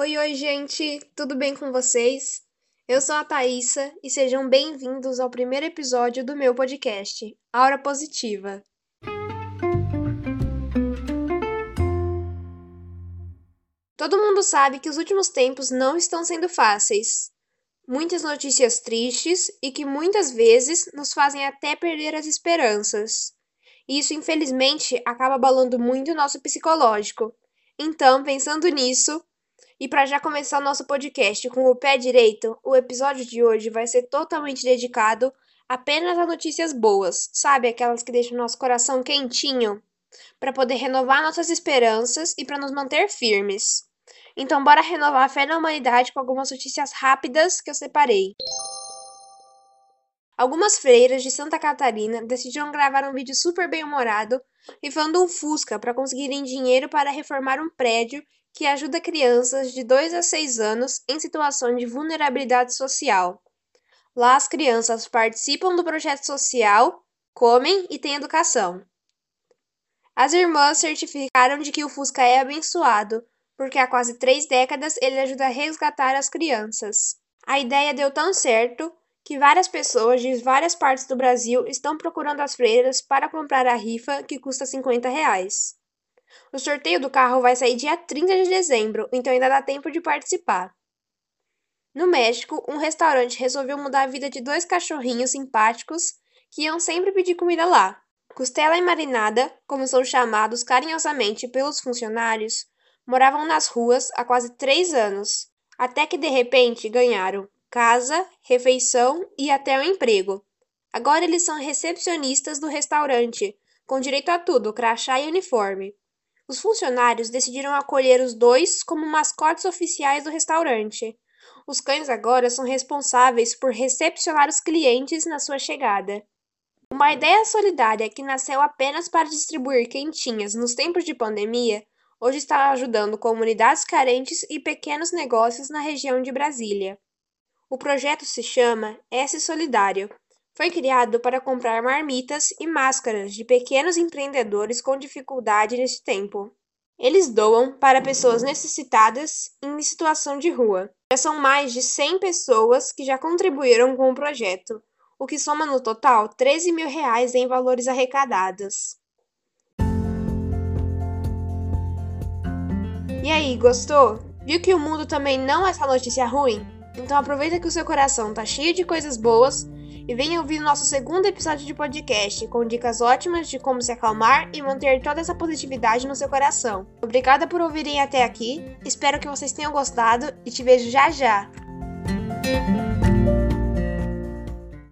Oi, oi, gente, tudo bem com vocês? Eu sou a Thaisa e sejam bem-vindos ao primeiro episódio do meu podcast, Aura Positiva. Todo mundo sabe que os últimos tempos não estão sendo fáceis. Muitas notícias tristes e que muitas vezes nos fazem até perder as esperanças. Isso, infelizmente, acaba abalando muito o nosso psicológico. Então, pensando nisso, e para já começar nosso podcast com o pé direito, o episódio de hoje vai ser totalmente dedicado apenas a notícias boas, sabe? Aquelas que deixam nosso coração quentinho, para poder renovar nossas esperanças e para nos manter firmes. Então, bora renovar a fé na humanidade com algumas notícias rápidas que eu separei. Algumas freiras de Santa Catarina decidiram gravar um vídeo super bem-humorado rifando um Fusca para conseguirem dinheiro para reformar um prédio que ajuda crianças de 2 a 6 anos em situação de vulnerabilidade social. Lá as crianças participam do projeto social, comem e têm educação. As irmãs certificaram de que o Fusca é abençoado, porque há quase três décadas ele ajuda a resgatar as crianças. A ideia deu tão certo que várias pessoas de várias partes do Brasil estão procurando as freiras para comprar a rifa que custa 50 reais. O sorteio do carro vai sair dia 30 de dezembro, então ainda dá tempo de participar. No México, um restaurante resolveu mudar a vida de dois cachorrinhos simpáticos que iam sempre pedir comida lá. Costela e Marinada, como são chamados carinhosamente pelos funcionários, moravam nas ruas há quase três anos, até que de repente ganharam casa, refeição e até um emprego. Agora eles são recepcionistas do restaurante, com direito a tudo, crachá e uniforme. Os funcionários decidiram acolher os dois como mascotes oficiais do restaurante. Os cães agora são responsáveis por recepcionar os clientes na sua chegada. Uma ideia solidária que nasceu apenas para distribuir quentinhas nos tempos de pandemia, hoje está ajudando comunidades carentes e pequenos negócios na região de Brasília. O projeto se chama S Solidário. Foi criado para comprar marmitas e máscaras de pequenos empreendedores com dificuldade neste tempo. Eles doam para pessoas necessitadas em situação de rua. Já são mais de 100 pessoas que já contribuíram com o projeto, o que soma no total 13 mil reais em valores arrecadados. E aí, gostou? Viu que o mundo também não é só notícia ruim? Então aproveita que o seu coração tá cheio de coisas boas e venha ouvir nosso segundo episódio de podcast com dicas ótimas de como se acalmar e manter toda essa positividade no seu coração. Obrigada por ouvirem até aqui, espero que vocês tenham gostado e te vejo já já!